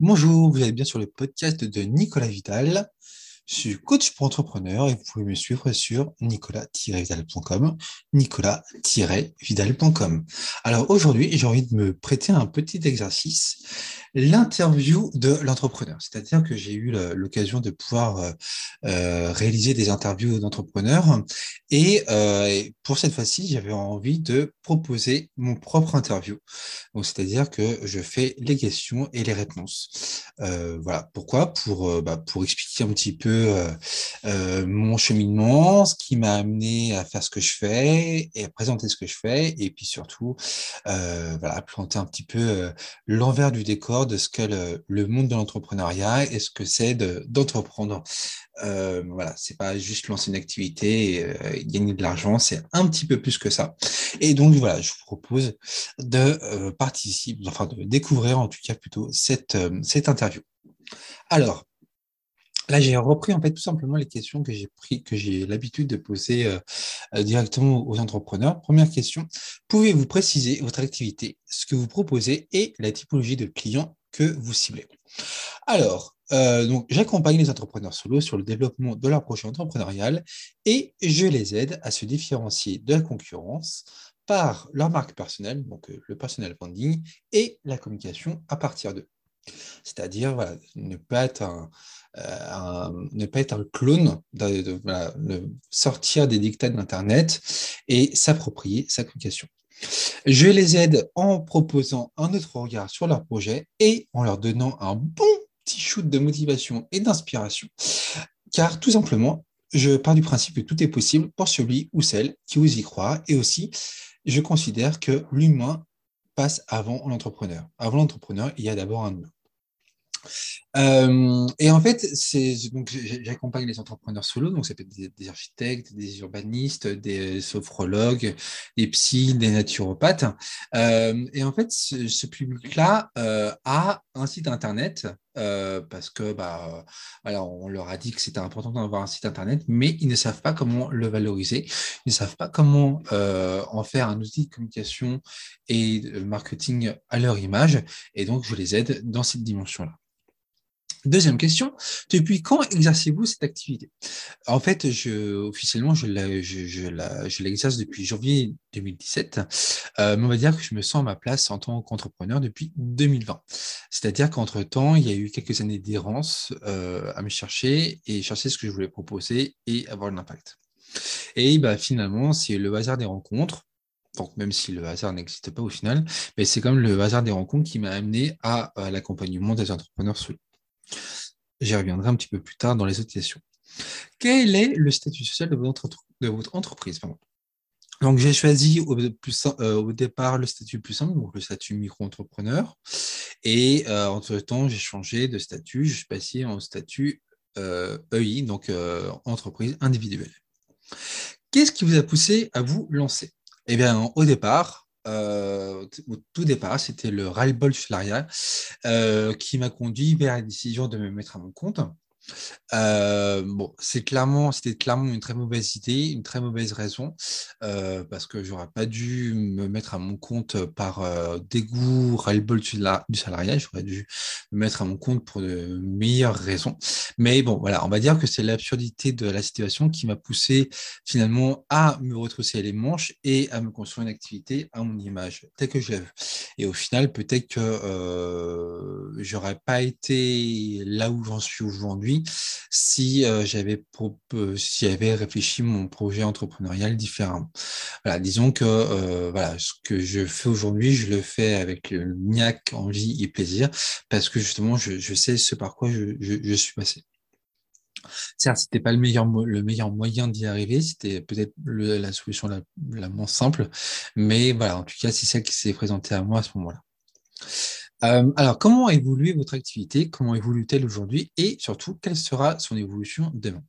Bonjour, vous êtes bien sur le podcast de Nicolas Vidal. Je suis coach pour entrepreneurs et vous pouvez me suivre sur nicolas-vidal.com, nicolas-vidal.com. Alors aujourd'hui, j'ai envie de me prêter un petit exercice l'interview de l'entrepreneur. C'est-à-dire que j'ai eu l'occasion de pouvoir euh, euh, réaliser des interviews d'entrepreneurs et euh, pour cette fois-ci, j'avais envie de proposer mon propre interview. Donc, c'est-à-dire que je fais les questions et les réponses. voilà. Pourquoi? Pour bah, pour expliquer un petit peu mon cheminement, ce qui m'a amené à faire ce que je fais et à présenter ce que je fais, et puis surtout, voilà, planter un petit peu l'envers du décor de ce qu'est le, monde de l'entrepreneuriat et ce que c'est d'entreprendre. Euh, voilà, c'est pas juste lancer une activité et euh, gagner de l'argent, c'est un petit peu plus que ça. Et donc voilà, je vous propose de euh, participer, enfin de découvrir en tout cas plutôt cette, euh, cette interview. Alors, Là, j'ai repris en fait tout simplement les questions que j'ai pris, que j'ai l'habitude de poser directement aux entrepreneurs. Première question pouvez-vous préciser votre activité, ce que vous proposez et la typologie de clients que vous ciblez? Alors, euh, donc, j'accompagne les entrepreneurs solo sur le développement de leur projet entrepreneurial et je les aide à se différencier de la concurrence par leur marque personnelle, donc euh, le personal branding et la communication à partir d'eux. C'est-à-dire ne, pas être un, euh, clone, de, sortir des dictats d'Internet et s'approprier sa communication. Je les aide en proposant un autre regard sur leur projet et en leur donnant un bon petit shoot de motivation et d'inspiration. Car tout simplement, je pars du principe que tout est possible pour celui ou celle qui ose y croire. Et aussi, je considère que l'humain passe avant l'entrepreneur. Avant l'entrepreneur, il y a d'abord un humain. Euh, et en fait, j'accompagne les entrepreneurs solo, donc ça peut être des, architectes, des urbanistes, des sophrologues, des psys, des naturopathes. Euh, et en fait, ce, public-là euh, a un site internet parce que bah voilà, on leur a dit que c'était important d'avoir un site internet, mais ils ne savent pas comment le valoriser, ils ne savent pas comment en faire un outil de communication et marketing à leur image. Et donc, je les aide dans cette dimension-là. Deuxième question, depuis quand exercez-vous cette activité? En fait, officiellement, je, l'exerce depuis janvier 2017, euh, mais on va dire que je me sens à ma place en tant qu'entrepreneur depuis 2020. C'est-à-dire qu'entre-temps, il y a eu quelques années d'errance euh, à me chercher et chercher ce que je voulais proposer et avoir un impact. Et bah, finalement, c'est le hasard des rencontres, donc même si le hasard n'existe pas au final, mais c'est comme le hasard des rencontres qui m'a amené à, à l'accompagnement des entrepreneurs sous J'y reviendrai un petit peu plus tard dans les autres questions. Quel est le statut social de votre, entreprise Donc, j'ai choisi euh, au, départ le statut plus simple, donc le statut micro-entrepreneur. Et euh, entre-temps, j'ai changé de statut. Je suis passé en statut EI, euh, donc entreprise individuelle. Qu'est-ce qui vous a poussé à vous lancer? Eh bien, au départ, euh, au tout départ, c'était le ras-le-bol euh, qui m'a conduit vers la décision de me mettre à mon compte. Euh, bon, c'est clairement, c'était clairement une très mauvaise idée, une très mauvaise raison, euh, parce que j'aurais pas dû me mettre à mon compte par euh, dégoût, ras-le-bol du, salariat, j'aurais dû me mettre à mon compte pour de meilleures raisons. Mais bon, voilà, on va dire que c'est l'absurdité de la situation qui m'a poussé finalement à me retrousser les manches et à me construire une activité à mon image, telle que je l'ai Et au final, peut-être que j'aurais pas été là où j'en suis aujourd'hui si euh, j'avais euh, si j'avais réfléchi mon projet entrepreneurial différemment. Voilà, disons que euh, voilà, ce que je fais aujourd'hui, je le fais avec le niaque, envie et plaisir, parce que justement, je, sais ce par quoi je, suis passé. Certes, c'était pas le meilleur, le meilleur moyen d'y arriver, c'était peut-être la solution la, la, moins simple, mais voilà, en tout cas, c'est ça qui s'est présenté à moi à ce moment-là. Euh, alors, comment a évolué votre activité? Comment évolue-t-elle aujourd'hui? Et surtout, quelle sera son évolution demain?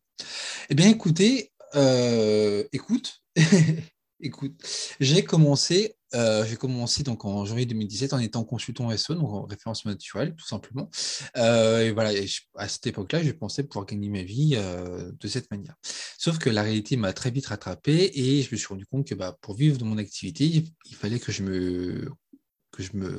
Eh bien, écoutez, euh, écoute, écoute, j'ai commencé, euh, j'ai commencé donc en janvier 2017 en étant consultant SO, donc en référencement naturel, tout simplement. et voilà, à cette époque-là, je pensais pouvoir gagner ma vie de cette manière. Sauf que la réalité m'a très vite rattrapé et je me suis rendu compte que bah, pour vivre de mon activité, il fallait que je me que je me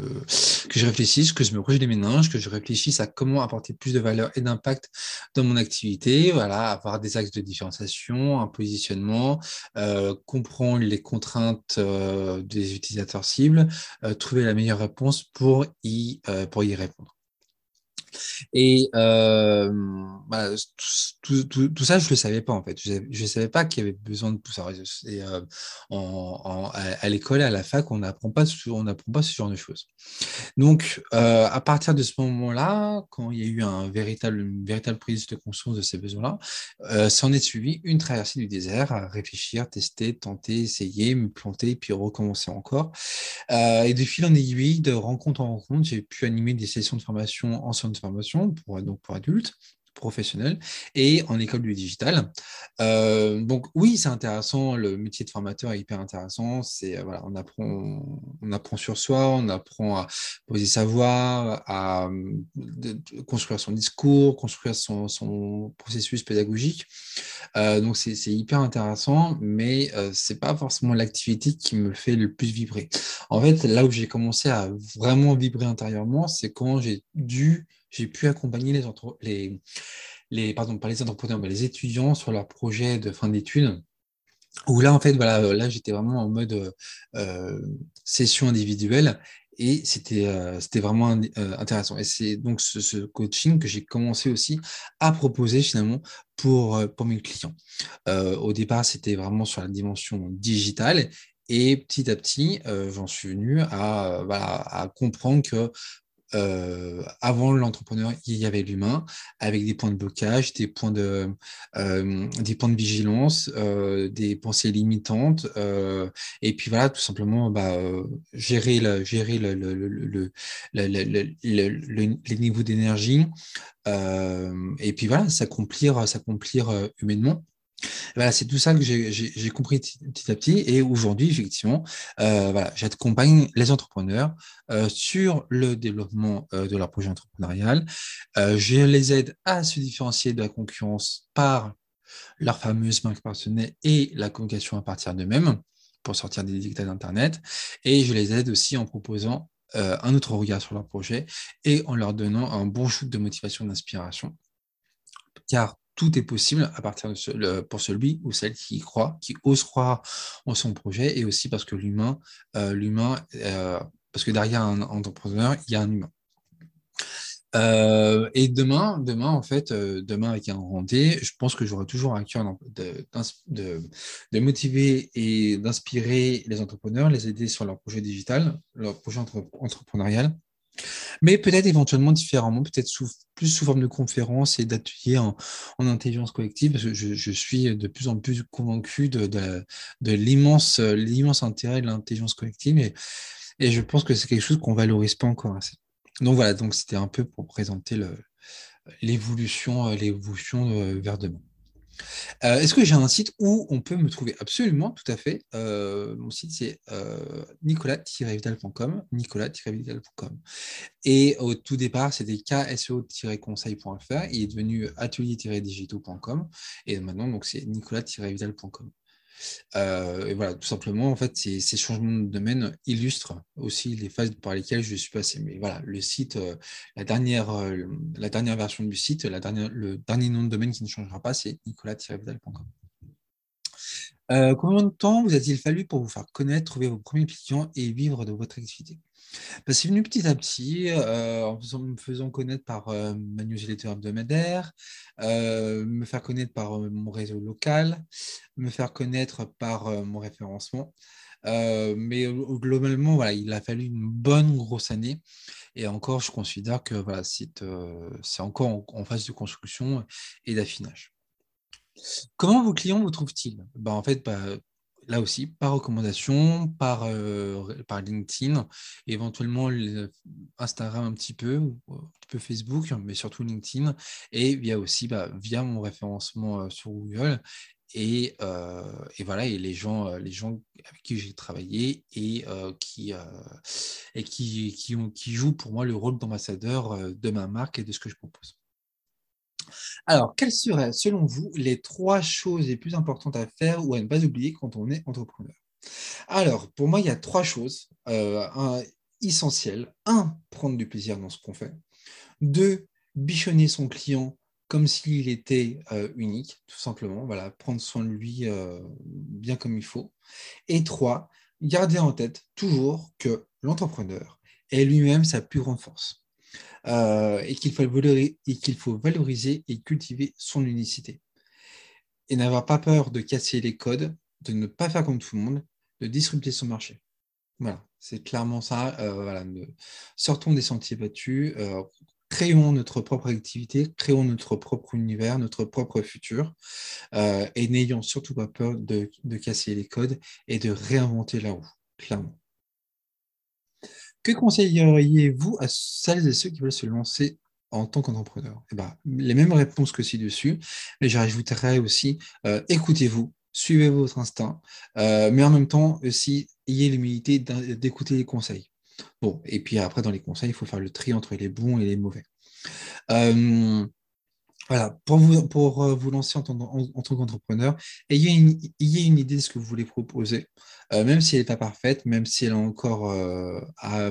que je réfléchisse, que je me brûle les méninges, que je réfléchisse à comment apporter plus de valeur et d'impact dans mon activité, voilà, avoir des axes de différenciation, un positionnement, euh, comprendre les contraintes euh, des utilisateurs cibles, euh, trouver la meilleure réponse pour y pour y répondre. Et euh, tout, ça, je ne le savais pas en fait. Je ne savais pas qu'il y avait besoin de tout ça. Et, euh, à, l'école à la fac, on n'apprend pas, pas ce genre de choses. Donc, euh, à partir de ce moment-là, quand il y a eu un véritable, une véritable prise de conscience de ces besoins-là, s'en est suivi une traversée du désert à réfléchir, tester, tenter, essayer, me planter, puis recommencer encore. Et de fil en aiguille, de rencontre en rencontre, j'ai pu animer des sessions de formation en de pour, donc pour adultes professionnel et en école du digital. Euh, donc oui, c'est intéressant, le métier de formateur est hyper intéressant. C'est euh, voilà, on apprend, on apprend sur soi, on apprend à poser sa voix, à construire son discours, construire son, son processus pédagogique. Euh, donc c'est hyper intéressant, mais euh, c'est pas forcément l'activité qui me fait le plus vibrer. En fait, là où j'ai commencé à vraiment vibrer intérieurement, c'est quand j'ai dû j'ai pu accompagner les, les, les, pardon, pas les entrepreneurs, les étudiants sur leur projet de fin d'études. Où là, en fait, voilà, là, j'étais vraiment en mode euh, session individuelle et c'était euh, vraiment euh, intéressant. Et c'est donc ce, coaching que j'ai commencé aussi à proposer finalement pour, pour mes clients. au départ, c'était vraiment sur la dimension digitale et petit à petit, j'en suis venu à, à comprendre que euh, avant l'entrepreneur, il y avait l'humain, avec des points de blocage, des points de, euh, des points de vigilance, euh, des pensées limitantes, et puis voilà, tout simplement, bah, gérer, le, gérer le, le, le, les niveaux d'énergie, et puis voilà, s'accomplir, s'accomplir humainement. Voilà, c'est tout ça que j'ai compris petit à petit. Et aujourd'hui, effectivement, euh, voilà, j'accompagne les entrepreneurs euh, sur le développement euh, de leur projet entrepreneurial. je les aide à se différencier de la concurrence par leur fameuse marque personnelle et la communication à partir d'eux-mêmes pour sortir des dictats d'Internet. Et je les aide aussi en proposant un autre regard sur leur projet et en leur donnant un bon shoot de motivation, d'inspiration. Car tout est possible à partir de pour celui ou celle qui croit, qui ose croire en son projet, et aussi parce que l'humain, euh, l'humain, euh, parce que derrière un entrepreneur, il y a un humain. Euh, et demain, demain, en fait, demain avec un rendez, je pense que j'aurai toujours un cœur de, motiver et d'inspirer les entrepreneurs, les aider sur leur projet digital, leur projet entrepreneurial, mais peut-être éventuellement différemment, peut-être plus sous forme de conférence et d'ateliers en, intelligence collective, parce que je, suis de plus en plus convaincu de, l'immense, intérêt de l'intelligence collective et, je pense que c'est quelque chose qu'on valorise pas encore assez. Donc voilà, donc c'était un peu pour présenter l'évolution, l'évolution euh, vers demain. Euh, est-ce que j'ai un site où on peut me trouver Absolument, tout à fait. Euh, mon site, c'est euh, nicolas-vidal.com. Nicolas-vidal.com. Et au tout départ, c'était kso-conseil.fr. Il est devenu atelier-digitaux.com. Et maintenant, c'est nicolas-vidal.com. Euh, et voilà, tout simplement, en fait, ces, changements de domaine illustrent aussi les phases par lesquelles je suis passé. Mais voilà, le site, euh, la, dernière, euh, la dernière version du site, le dernier nom de domaine qui ne changera pas, c'est nicolas-vidal.com. combien de temps vous a-t-il fallu pour vous faire connaître, trouver vos premiers clients et vivre de votre activité? Bah, c'est venu petit à petit, euh, en me faisant connaître par euh, ma newsletter hebdomadaire, euh, me faire connaître par mon réseau local, me faire connaître par mon référencement. mais globalement, voilà, il a fallu une bonne grosse année. Et encore, je considère que voilà, c'est encore en, phase de construction et d'affinage. Comment vos clients vous trouvent-ils? Bah, En fait, bah, là aussi, par recommandation, par, euh, LinkedIn, éventuellement Instagram un petit peu, un petit peu Facebook, mais surtout LinkedIn, et via aussi bah, via mon référencement euh, sur Google. Et, euh, voilà, et les gens, les gens avec qui j'ai travaillé et, qui jouent pour moi le rôle d'ambassadeur de ma marque et de ce que je propose. Alors, quelles seraient, selon vous, les trois choses les plus importantes à faire ou à ne pas oublier quand on est entrepreneur? Alors, pour moi, il y a trois choses. Euh, essentiel. Un, prendre du plaisir dans ce qu'on fait. Deux, bichonner son client comme s'il était euh, unique, tout simplement. Voilà, prendre soin de lui euh, bien comme il faut. Et trois, garder en tête toujours que l'entrepreneur est lui-même sa plus grande force. Euh, et qu'il faut, valoriser et cultiver son unicité. Et n'avoir pas peur de casser les codes, de ne pas faire comme tout le monde, de disrupter son marché. Voilà, c'est clairement ça. voilà, sortons des sentiers battus, créons notre propre activité, créons notre propre univers, notre propre futur, euh, et n'ayons surtout pas peur de, casser les codes et de réinventer la roue, clairement. Que conseilleriez-vous à celles et ceux qui veulent se lancer en tant qu'entrepreneur? Eh ben, Les mêmes réponses que ci-dessus, mais je rajouterais aussi, euh, écoutez-vous, suivez votre instinct, euh, mais en même temps aussi, ayez l'humilité d'écouter les conseils. Bon, et puis après, dans les conseils, il faut faire le tri entre les bons et les mauvais. Euh, voilà, pour vous, pour euh, vous lancer en tant, qu'entrepreneur, ayez une, une idée de ce que vous voulez proposer, euh, même si elle n'est pas parfaite, même si elle est encore à,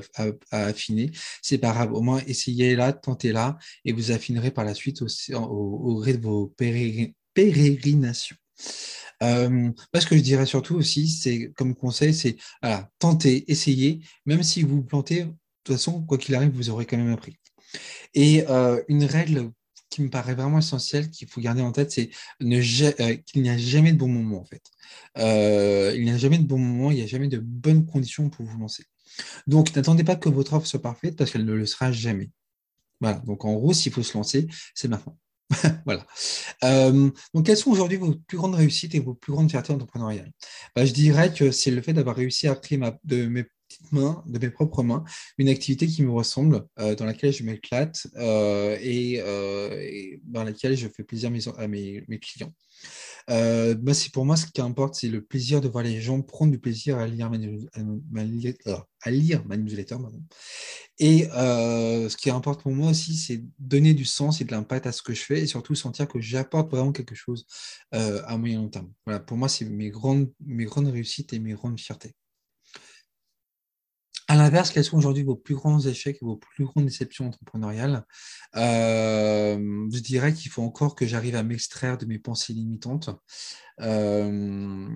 affiner, c'est pas grave. Au moins, essayez-la, tentez-la, et vous affinerez par la suite aussi, au, gré de vos pérégrinations. Euh, ce que je dirais surtout aussi, c'est comme conseil, c'est voilà, tenter, essayer, même si vous vous plantez, de toute façon, quoi qu'il arrive, vous aurez quand même appris. Et euh, une règle qui me paraît vraiment essentielle, qu'il faut garder en tête, c'est euh, qu'il n'y a jamais de bon moment en fait. il n'y a jamais de bon moment, il n'y a jamais de bonnes conditions pour vous lancer. Donc, n'attendez pas que votre offre soit parfaite parce qu'elle ne le sera jamais. Voilà. Donc, en gros, s'il faut se lancer, c'est maintenant. voilà. Euh, donc, quelles sont aujourd'hui vos plus grandes réussites et vos plus grandes fiertés entrepreneuriales? Bah, Je dirais que c'est le fait d'avoir réussi à créer de mes de mes propres mains, une activité qui me ressemble, euh, dans laquelle je m'éclate euh, et, dans laquelle je fais plaisir à mes clients. Euh, bah, pour moi, ce qui importe, c'est le plaisir de voir les gens prendre du plaisir à lire, à lire Manipulator. Et euh, ce qui importe pour moi aussi, c'est donner du sens et de l'impact à ce que je fais et surtout sentir que j'apporte vraiment quelque chose euh, à moyen long terme. Voilà, pour moi, c'est mes grandes, mes grandes réussites et mes grandes fiertés. À l'inverse, quels sont aujourd'hui vos plus grands échecs et vos plus grandes déceptions entrepreneuriales? Euh, Je dirais qu'il faut encore que j'arrive à m'extraire de mes pensées limitantes. Euh,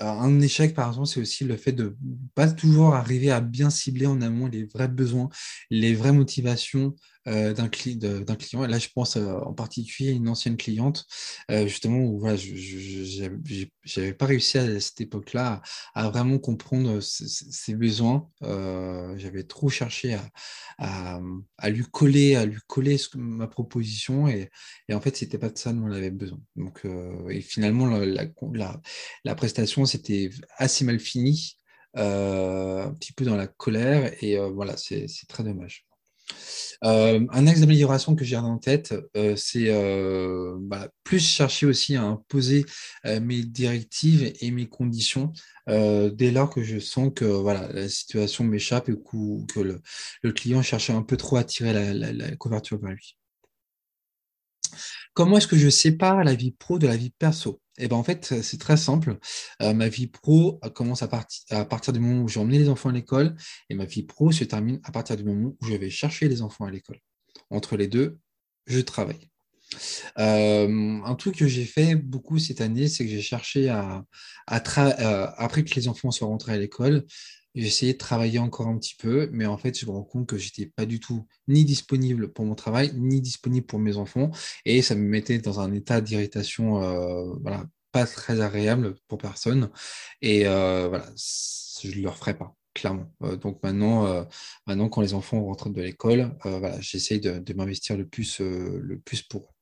un échec, par exemple, c'est aussi le fait de pas toujours arriver à bien cibler en amont les vrais besoins, les vraies motivations euh, d'un client. Et là, je pense euh, en particulier à une ancienne cliente, euh, justement, où voilà, je n'avais pas réussi à, cette époque-là à, vraiment comprendre ses, besoins. J'avais trop cherché à, lui coller, à lui coller ma proposition, et, en fait, c'était pas de ça dont on avait besoin. Donc, et finalement, la, prestation, c'était assez mal fini. un petit peu dans la colère et voilà c'est très dommage. Euh, un axe d'amélioration que j'ai en tête, euh, c'est euh, bah, plus chercher aussi à imposer mes directives et mes conditions dès lors que je sens que voilà, la situation m'échappe et que, le, client cherche un peu trop à tirer la couverture vers lui. Comment est-ce que je sépare la vie pro de la vie perso? Eh ben en fait, c'est très simple. Euh, ma vie pro commence à, à, partir du moment où j'ai emmené les enfants à l'école et ma vie pro se termine à partir du moment où je vais chercher les enfants à l'école. Entre les deux, je travaille. Euh, un truc que j'ai fait beaucoup cette année, c'est que j'ai cherché à, euh, après que les enfants soient rentrés à l'école, j'ai essayé de travailler encore un petit peu, mais en fait, je me rends compte que j'étais pas du tout ni disponible pour mon travail, ni disponible pour mes enfants, et ça me mettait dans un état d'irritation, euh, voilà, pas très agréable pour personne. Et euh, voilà, je ne le referai pas clairement. Euh, donc maintenant, maintenant, quand les enfants rentrent de l'école, voilà, j'essaye de, m'investir le plus, le plus pour eux.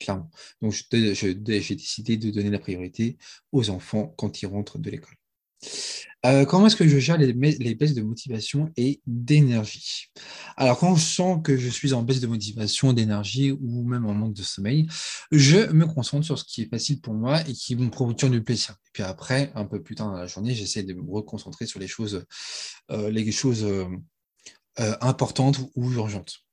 Clairement. Donc, j'ai décidé de donner la priorité aux enfants quand ils rentrent de l'école. Euh, comment est-ce que je gère les, baisses de motivation et d'énergie? Alors, quand je sens que je suis en baisse de motivation, d'énergie ou même en manque de sommeil, je me concentre sur ce qui est facile pour moi et qui me procure du plaisir. Et puis après, un peu plus tard dans la journée, j'essaie de me reconcentrer sur les choses, euh, euh, importantes ou urgentes.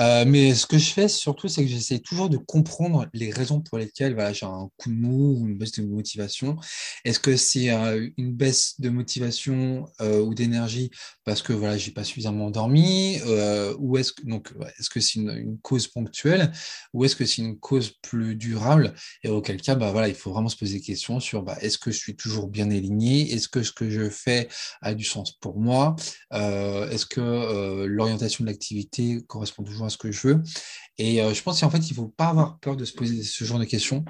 Euh, mais ce que je fais surtout, c'est que j'essaie toujours de comprendre les raisons pour lesquelles voilà, j'ai un coup de mou ou une baisse de motivation. Est-ce que c'est euh, une baisse de motivation euh, ou d'énergie parce que voilà, j'ai pas suffisamment dormi ou est-ce que que c'est une, cause ponctuelle ou est-ce que c'est une cause plus durable? Et auquel cas, bah voilà, il faut vraiment se poser des questions sur bah, est-ce que je suis toujours bien aligné? Est-ce que ce que je fais a du sens pour moi? Est-ce que l'orientation de l'activité correspond toujours à ce que je veux. Et euh, je pense qu'en fait, il ne faut pas avoir peur de se poser ce genre de questions,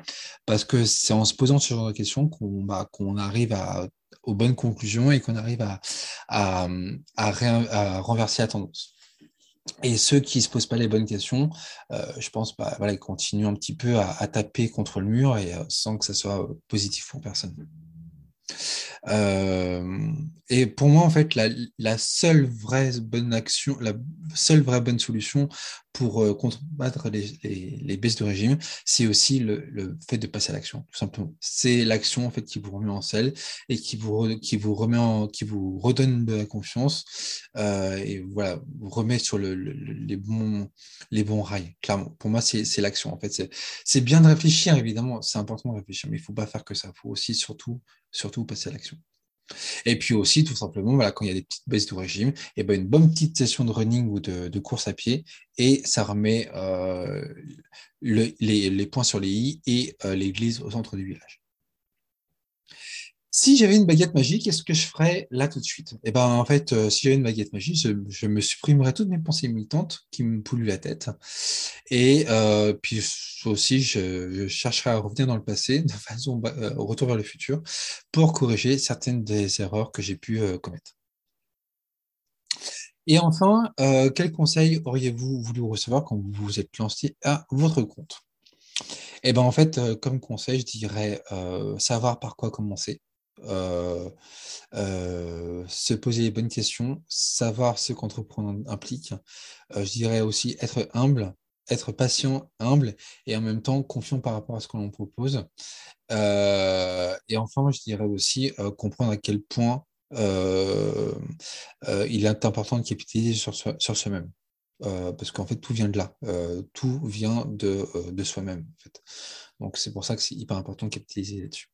parce que c'est en se posant ce genre de questions qu'on bah, qu'on arrive à, aux bonnes conclusions et qu'on arrive à, à, à, renverser la tendance. Et ceux qui ne se posent pas les bonnes questions, euh, je pense, bah, voilà, ils continuent un petit peu à, taper contre le mur et euh, sans que ça soit positif pour personne. Euh, et pour moi, en fait, la, seule vraie bonne action, la seule vraie bonne solution pour euh, combattre les, baisses de régime, c'est aussi le, fait de passer à l'action, tout simplement. C'est l'action en fait qui vous remet en selle et qui vous, qui vous remet qui vous redonne de la confiance euh, et voilà, vous remet sur les bons, les bons rails. Clairement, pour moi, c'est l'action. En fait, c'est bien de réfléchir, évidemment, c'est important de réfléchir, mais il ne faut pas faire que ça. Il faut aussi surtout, surtout passer à l'action. Et puis aussi, tout simplement, voilà, quand il y a des petites baisses de régime, eh ben une bonne petite session de running ou de, course à pied, et ça remet euh, les, points sur les i et euh, l'église au centre du village. Si j'avais une baguette magique, qu'est-ce que je ferais là tout de suite? Eh ben, en fait, euh, si j'avais une baguette magique, je, me supprimerais toutes mes pensées militantes qui me polluent la tête. Et euh, puis aussi, je, chercherais à revenir dans le passé, de façon euh, retour vers le futur, pour corriger certaines des erreurs que j'ai pu commettre. Et enfin, quels conseils auriez-vous voulu recevoir quand vous vous êtes lancé à votre compte? Eh ben, en fait, comme conseil, je dirais savoir par quoi commencer se poser les bonnes questions, savoir ce qu'entreprendre implique. Euh, je dirais aussi être humble, être patient, humble et en même temps confiant par rapport à ce que l'on propose. et enfin, je dirais aussi comprendre à quel point il est important de capitaliser sur, sur soi-même. parce qu'en fait, tout vient de là. tout vient de, de soi-même. Donc, c'est pour ça que c'est hyper important de capitaliser là-dessus.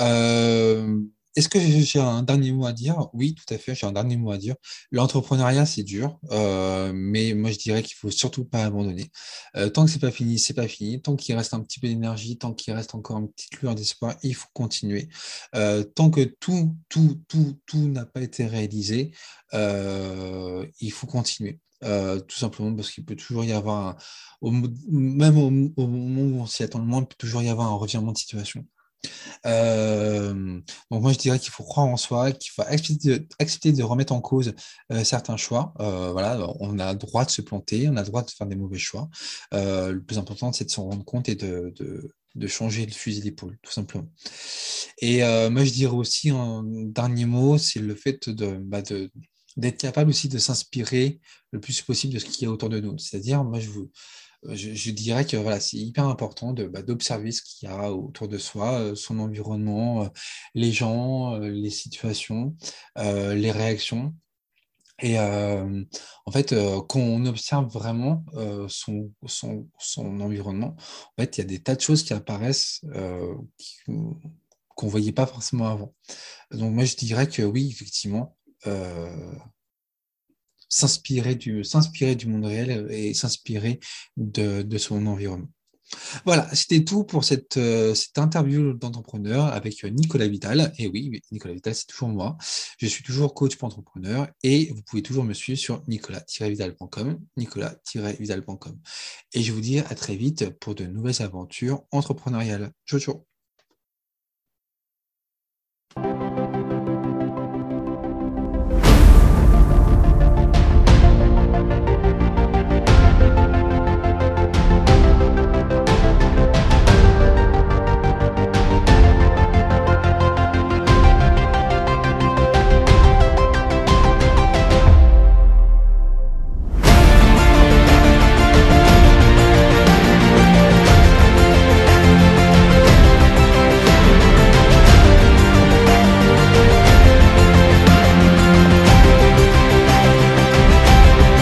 Euh, est-ce que j'ai un dernier mot à dire? Oui, tout à fait, j'ai un dernier mot à dire. L'entrepreneuriat, c'est dur, euh, mais moi, je dirais qu'il faut surtout pas abandonner. Euh, tant que c'est pas fini, c'est pas fini. Tant qu'il reste un petit peu d'énergie, tant qu'il reste encore une petite lueur d'espoir, il faut continuer. tant que tout, tout, tout, tout n'a pas été réalisé, il faut continuer. tout simplement parce qu'il peut toujours y avoir, même au, au, moment où on s'y attend le moins, il peut toujours y avoir un revirement de situation. Euh, donc moi je dirais qu'il faut croire en soi, qu'il faut accepter de, remettre en cause euh, certains choix. Euh, voilà, on a le droit de se planter, on a le droit de faire des mauvais choix. le plus important c'est de s'en rendre compte et de, de, changer le fusil d'épaule, tout simplement. Et moi je dirais aussi un dernier mot, c'est le fait de, bah, de d'être capable aussi de s'inspirer le plus possible de ce qu'il y a autour de nous. C'est-à-dire, moi, je vous, je, dirais que voilà, c'est hyper important bah, d'observer ce qu'il y a autour de soi, euh, son environnement, euh, les gens, euh, les situations, les réactions. Et en fait, quand on observe vraiment son, son, son, environnement, en fait, il y a des tas de choses qui apparaissent qu'on ne voyait pas forcément avant. Donc moi, je dirais que oui, effectivement, s'inspirer du, s'inspirer du monde réel et s'inspirer de, de, son environnement. Voilà, c'était tout pour cette, euh, cette interview d'entrepreneur avec Nicolas Vital. Et oui, Nicolas Vital, c'est toujours moi. Je suis toujours coach pour entrepreneur et vous pouvez toujours me suivre sur nicolas-vidal.com, nicolas-vidal.com. Et je vous dis à très vite pour de nouvelles aventures entrepreneuriales. Ciao, ciao